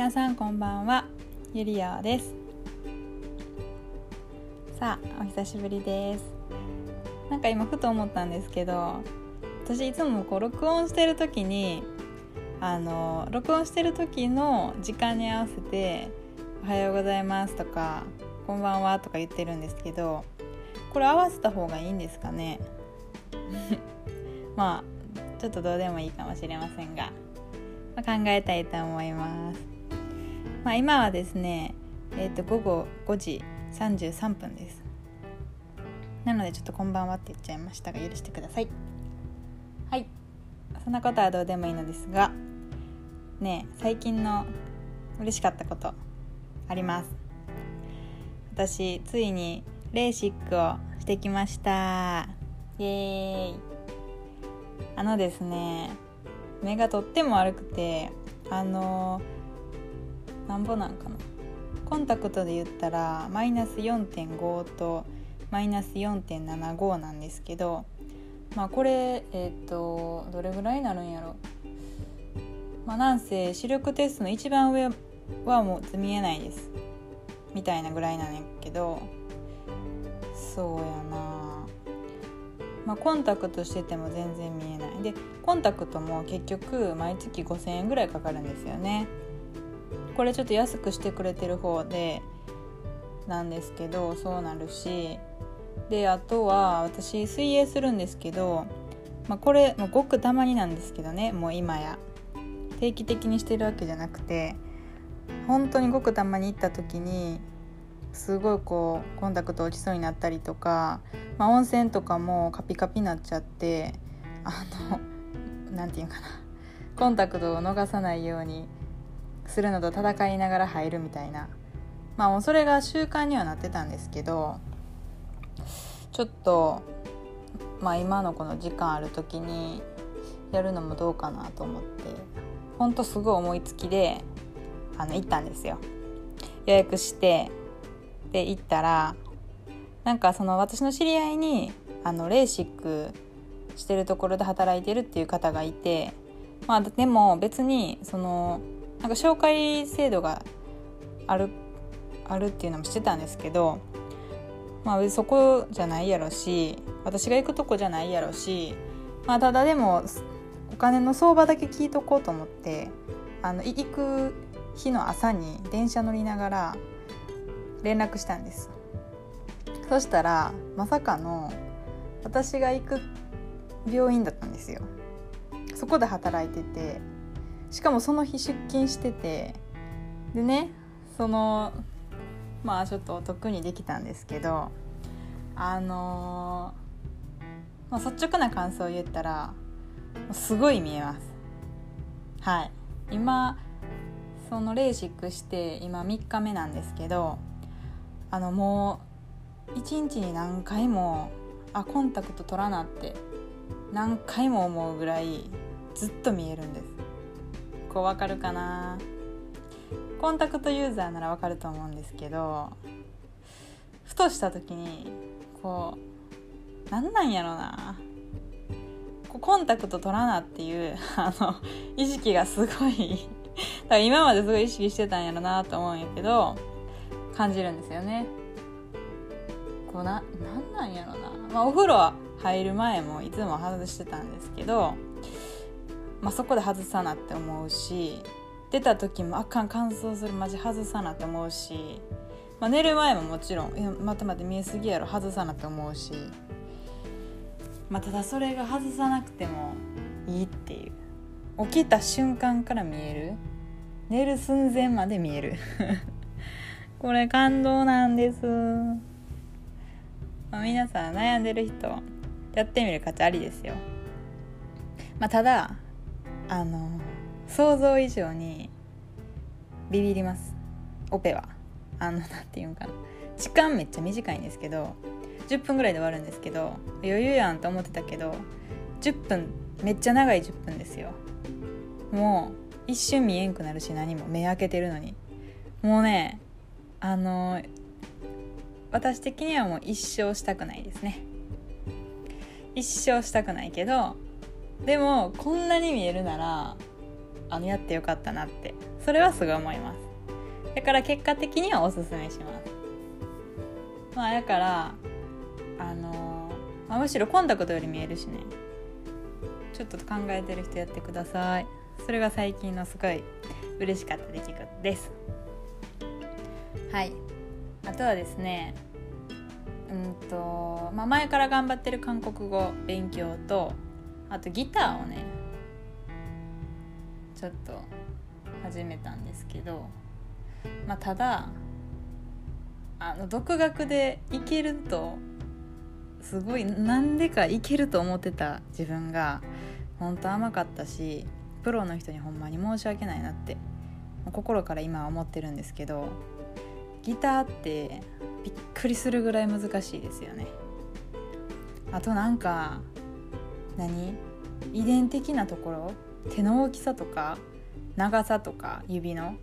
皆さんこんばんは。ゆりやです。さあお久しぶりです。なんか今ふと思ったんですけど私いつもこう録音してる時にあの録音してる時の時間に合わせて「おはようございます」とか「こんばんは」とか言ってるんですけどこれ合わせた方がいいんですかね？まあちょっとどうでもいいかもしれませんが、ま、考えたいと思います。まあ、今はですね、えー、と午後5時33分です。なのでちょっとこんばんはって言っちゃいましたが許してください。はい。そんなことはどうでもいいのですが、ね最近の嬉しかったことあります？私ついにレーシックをしてきましたイエーイあのですね目がとっても悪くてあのなんぼなんかな。コンタクトで言ったらマイナス4.5とマイナス4.75なんですけどまあこれえっ、ー、とどれぐらいになるんやろ。まあなんせ視力テストの一番上はもう見えないです。みたいなぐらいなんやけどそうやな。まあコンタクトしてても全然見えない。でコンタクトも結局毎月5,000円ぐらいかかるんですよね。これちょっと安くしてくれてる方でなんですけどそうなるしであとは私水泳するんですけど、まあ、これもごくたまになんですけどねもう今や。定期的にしてるわけじゃなくて本当にごくたまに行った時にすごいこうコンタクト落ちそうになったりとか、まあ、温泉とかもカピカピになっちゃってあの何て言うかな。コンタクトを逃さないようにするのと戦いながら入るみたいな。まあもうそれが習慣にはなってたんですけどちょっとまあ今のこの時間ある時にやるのもどうかなと思ってほんとすごい思いつきであの行ったんですよ。予約してで行ったらなんかその私の知り合いにあのレーシックしてるところで働いてるっていう方がいてまあでも別にそのなんか紹介制度があるあるっていうのもしてたんですけどまあそこじゃないやろし私が行くとこじゃないやろしまあただでもお金の相場だけ聞いとこうと思ってあの行く日の朝に電車乗りながら連絡したんです。そしたらまさかの私が行く病院だったんですよ。そこで働いててしかもその日出勤しててでねそのまあちょっとお得にできたんですけどあのー、まあ、率直な感想を言ったらすごい見えます。はい。今そのレーシックして今3日目なんですけどあのもう一日に何回もあコンタクト取らなって何回も思うぐらいずっと見えるんです。こうわかるかな。コンタクトユーザーならわかると思うんですけどふとした時にこうなんなんやろな。コンタクト取らなっていう あの意識がすごい だから今まですごい意識してたんやろなと思うんやけど感じるんですよね。こうななんなんやろな、まあ、お風呂入る前もいつも外してたんですけど、まあ、そこで外さなって思うし出た時もあかん乾燥するマジ外さなって思うし、まあ、寝る前ももちろん「いや待て待て見えすぎやろ外さなって思うし、まあ、ただそれが外さなくてもいいっていう。起きた瞬間から見える。寝る寸前まで見える。これ感動なんです、まあ、皆さん悩んでる人やってみる価値ありですよ、まあ、ただあの想像以上にビビります。オペは。あの何て言うんかな。時間めっちゃ短いんですけど10分ぐらいで終わるんですけど余裕やんと思ってたけど10分めっちゃ長い10分ですよ。もう一瞬見えんくなるし何も。目開けてるのに。もうねあの私的にはもう一生したくないですね。一生したくないけどでもこんなに見えるならあのやってよかったなって。それはすごい思います。だから結果的にはおすすめします。まあだからあのまあ、むしろコンタクトより見えるしね。ちょっと考えてる人やってください。それが最近のすごい嬉しかった出来事です。はい。あとはですねうんと、まあ、前から頑張ってる韓国語勉強とあとギターをねちょっと始めたんですけど、まあ、ただあの独学でいけるとすごいなんでかいけると思ってた自分が本当甘かったしプロの人にほんまに申し訳ないなって心から今は思ってるんですけどギターってびっくりするぐらい難しいですよね。あとなんか何？遺伝的なところ？手の大きさとか？長さとか？指の？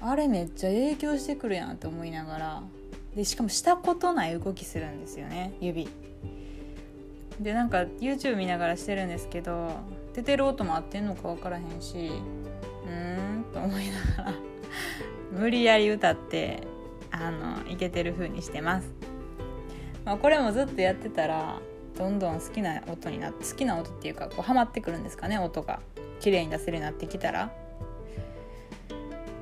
あれめっちゃ影響してくるやんって思いながら。でしかもしたことない動きするんですよね指。でなんか YouTube 見ながらしてるんですけど出てる音も合ってんのか分からへんしうーんと思いながら。無理やり歌ってあのいけてる風にしてます、まあ、これもずっとやってたらどんどん好きな音になって好きな音っていうかこうハマってくるんですかね音が。綺麗に出せるようになってきたら。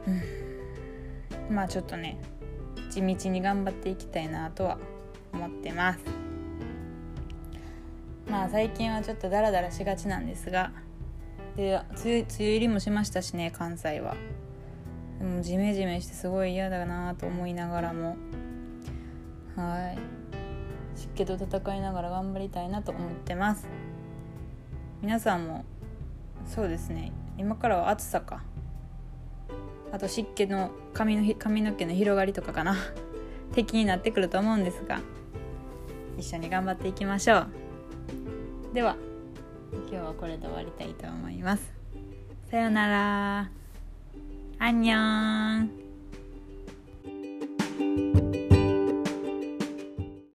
うん。まあちょっとね地道に頑張っていきたいなとは思ってます。まあ最近はちょっとダラダラしがちなんですがで梅雨梅雨入りもしましたしね関西は。でもジメジメしてすごい嫌だなと思いながらも。はい。湿気と戦いながら頑張りたいなと思ってます。皆さんもそうですね。今からは暑さか。あと湿気の髪の髪の毛の広がりとかかな。敵になってくると思うんですが。一緒に頑張っていきましょう。では今日はこれで終わりたいと思います。さようなら。アンニョン。